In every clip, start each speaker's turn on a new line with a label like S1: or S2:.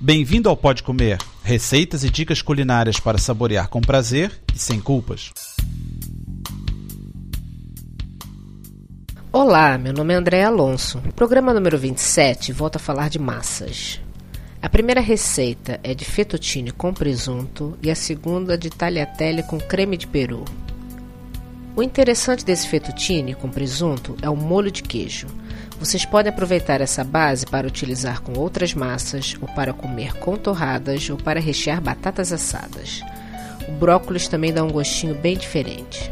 S1: Bem-vindo ao Pode Comer, receitas e dicas culinárias para saborear com prazer e sem culpas.
S2: Olá, meu nome é André Alonso. Programa número 27 volta a falar de massas. A primeira receita é de fettuccine com presunto e a segunda de tagliatelle com creme de peru. O interessante desse fettuccine com presunto é o molho de queijo. Vocês podem aproveitar essa base para utilizar com outras massas, ou para comer com torradas, ou para rechear batatas assadas. O brócolis também dá um gostinho bem diferente.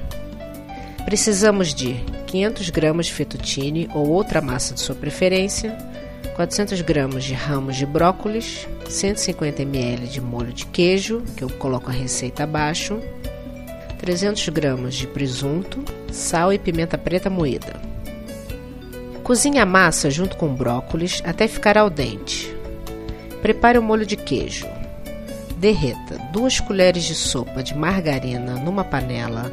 S2: Precisamos de 500 gramas de fettuccine ou outra massa de sua preferência, 400 gramas de ramos de brócolis, 150 ml de molho de queijo, que eu coloco a receita abaixo, 300 gramas de presunto, sal e pimenta preta moída. Cozinhe a massa junto com brócolis até ficar al dente. Prepare o molho de queijo. Derreta 2 colheres de sopa de margarina numa panela.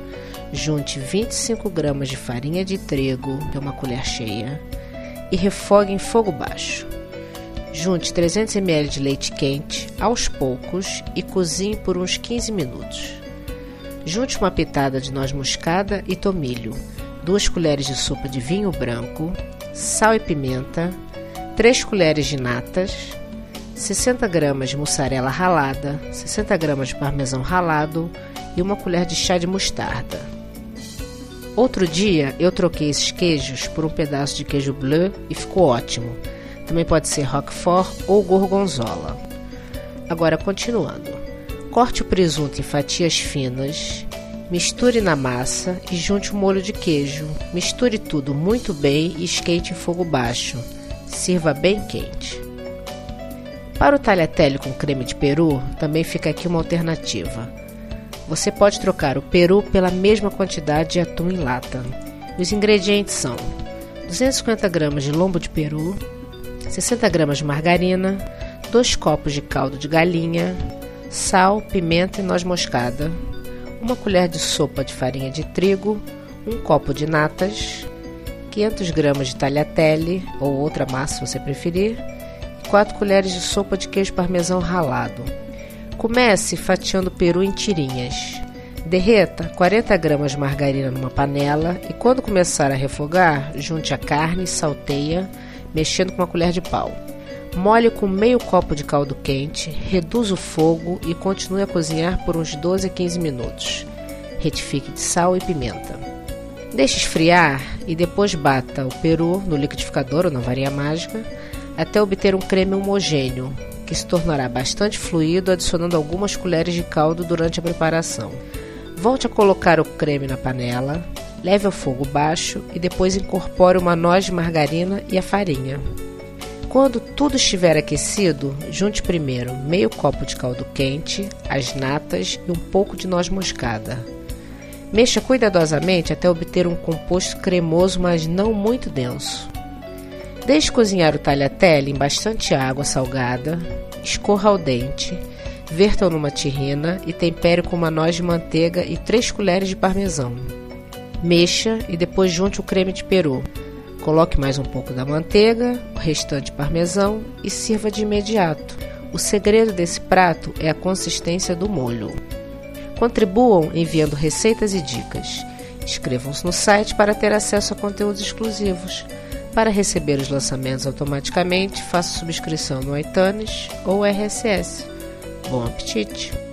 S2: Junte 25 gramas de farinha de trigo, de uma colher cheia, e refogue em fogo baixo. Junte 300 ml de leite quente aos poucos e cozinhe por uns 15 minutos. Junte uma pitada de noz moscada e tomilho, 2 colheres de sopa de vinho branco, sal e pimenta, 3 colheres de natas, 60 gramas de mussarela ralada, 60 gramas de parmesão ralado e uma colher de chá de mostarda. Outro dia eu troquei esses queijos por um pedaço de queijo bleu e ficou ótimo. Também pode ser roquefort ou gorgonzola. Agora continuando. Corte o presunto em fatias finas Misture na massa e junte o molho de queijo. Misture tudo muito bem e esquente em fogo baixo. Sirva bem quente. Para o tagliatelle com creme de peru, também fica aqui uma alternativa. Você pode trocar o peru pela mesma quantidade de atum em lata. Os ingredientes são 250 gramas de lombo de peru, 60 gramas de margarina, 2 copos de caldo de galinha, sal, pimenta e noz moscada, uma colher de sopa de farinha de trigo, um copo de natas, 500 gramas de tagliatelle ou outra massa se você preferir, e 4 colheres de sopa de queijo parmesão ralado. Comece fatiando o peru em tirinhas. Derreta 40 gramas de margarina numa panela e quando começar a refogar, junte a carne e salteia, mexendo com uma colher de pau. Molhe com meio copo de caldo quente, reduza o fogo e continue a cozinhar por uns 12 a 15 minutos. Retifique de sal e pimenta. Deixe esfriar e depois bata o peru no liquidificador ou na varinha mágica até obter um creme homogêneo, que se tornará bastante fluido adicionando algumas colheres de caldo durante a preparação. Volte a colocar o creme na panela, leve ao fogo baixo e depois incorpore uma noz de margarina e a farinha. Quando tudo estiver aquecido, junte primeiro meio copo de caldo quente, as natas e um pouco de noz moscada. Mexa cuidadosamente até obter um composto cremoso, mas não muito denso. Deixe cozinhar o tagliatelle em bastante água salgada, escorra ao dente, verta-o numa terrina e tempere com uma noz de manteiga e 3 colheres de parmesão. Mexa e depois junte o creme de peru. Coloque mais um pouco da manteiga, o restante parmesão e sirva de imediato. O segredo desse prato é a consistência do molho. Contribuam enviando receitas e dicas. Inscrevam-se no site para ter acesso a conteúdos exclusivos. Para receber os lançamentos automaticamente, faça subscrição no iTunes ou RSS. Bom apetite!